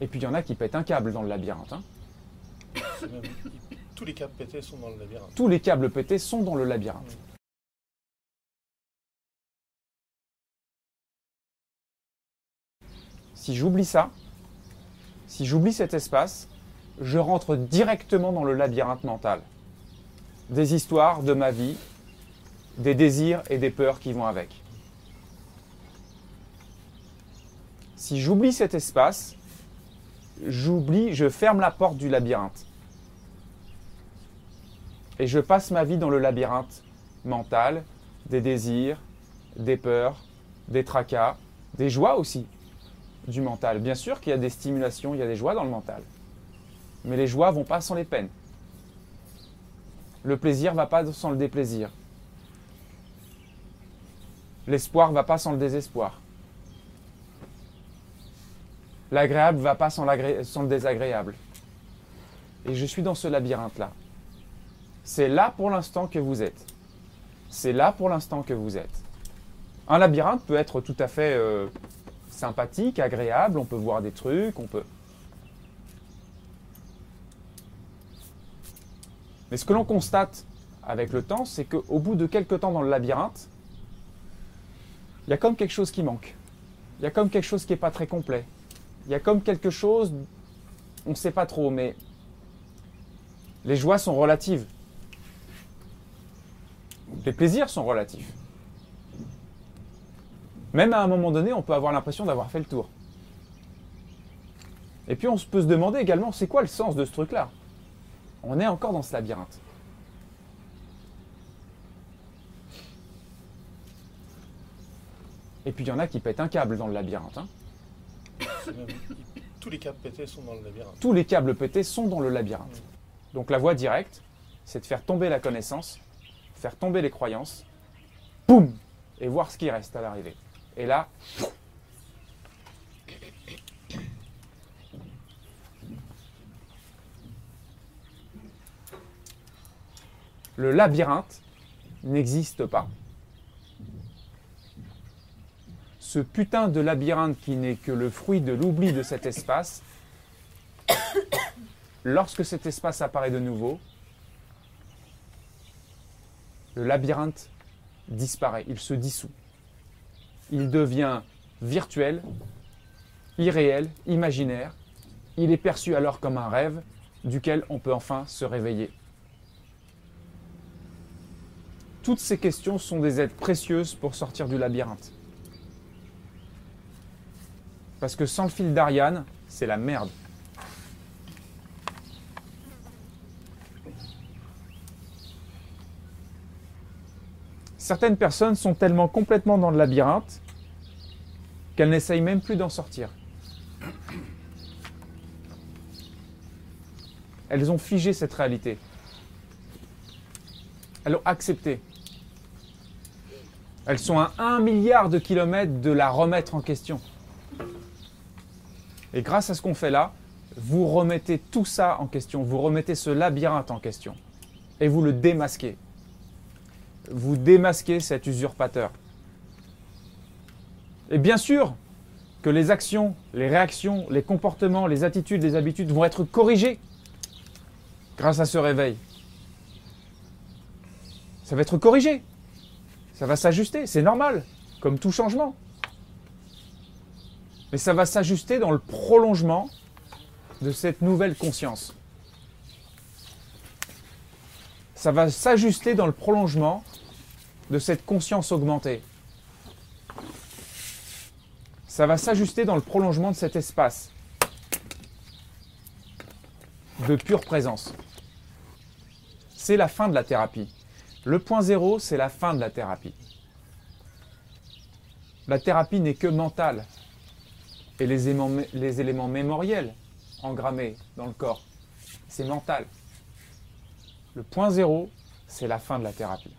Et puis il y en a qui pètent un câble dans le labyrinthe. hein. Tous les câbles pétés sont dans le labyrinthe. Tous les câbles pétés sont dans le labyrinthe. Si j'oublie ça, si j'oublie cet espace, je rentre directement dans le labyrinthe mental. Des histoires de ma vie, des désirs et des peurs qui vont avec. Si j'oublie cet espace, j'oublie, je ferme la porte du labyrinthe. Et je passe ma vie dans le labyrinthe mental, des désirs, des peurs, des tracas, des joies aussi du mental. Bien sûr qu'il y a des stimulations, il y a des joies dans le mental. Mais les joies vont pas sans les peines. Le plaisir va pas sans le déplaisir. L'espoir va pas sans le désespoir. L'agréable va pas sans, le désagréable. Et je suis dans ce labyrinthe-là. C'est là pour l'instant que vous êtes. C'est là pour l'instant que vous êtes. Un labyrinthe peut être tout à fait euh, sympathique, agréable, on peut voir des trucs, on peut... Mais ce que l'on constate avec le temps, c'est qu'au bout de quelques temps dans le labyrinthe, il y a comme quelque chose qui manque. Il y a comme quelque chose qui n'est pas très complet. Il y a comme quelque chose, on ne sait pas trop, mais les joies sont relatives. Les plaisirs sont relatifs. Même à un moment donné, on peut avoir l'impression d'avoir fait le tour. Et puis on peut se demander également, c'est quoi le sens de ce truc-là? On est encore dans ce labyrinthe. Et puis il y en a qui pètent un câble dans le labyrinthe. hein. Tous les câbles pétés sont dans le labyrinthe. Tous les câbles pétés sont dans le labyrinthe. Donc la voie directe, c'est de faire tomber la connaissance, faire tomber les croyances, boum, et voir ce qui reste à l'arrivée. Et là, le labyrinthe n'existe pas. Ce putain de labyrinthe qui n'est que le fruit de l'oubli de cet espace, lorsque cet espace apparaît de nouveau, le labyrinthe disparaît, il se dissout. Il devient virtuel, irréel, imaginaire. Il est perçu alors comme un rêve duquel on peut enfin se réveiller. Toutes ces questions sont des aides précieuses pour sortir du labyrinthe. Parce que sans le fil d'Ariane, c'est la merde. Certaines personnes sont tellement complètement dans le labyrinthe qu'elles n'essayent même plus d'en sortir. Elles ont figé cette réalité. Elles l'ont acceptée. Elles sont à un milliard de kilomètres de la remettre en question. Et grâce à ce qu'on fait là, vous remettez tout ça en question, vous remettez ce labyrinthe en question. Et vous le démasquez. Vous démasquez cet usurpateur. Et bien sûr que les actions, les réactions, les comportements, les attitudes, les habitudes vont être corrigées grâce à ce réveil. Ça va être corrigé. Ça va s'ajuster, c'est normal, comme tout changement. Mais ça va s'ajuster dans le prolongement de cette nouvelle conscience. Ça va s'ajuster dans le prolongement de cette conscience augmentée. Ça va s'ajuster dans le prolongement de cet espace de pure présence. C'est la fin de la thérapie. Le point zéro, c'est la fin de la thérapie. La thérapie n'est que mentale. Et les éléments, les mémoriels engrammés dans le corps, c'est mental. Le point zéro, c'est la fin de la thérapie.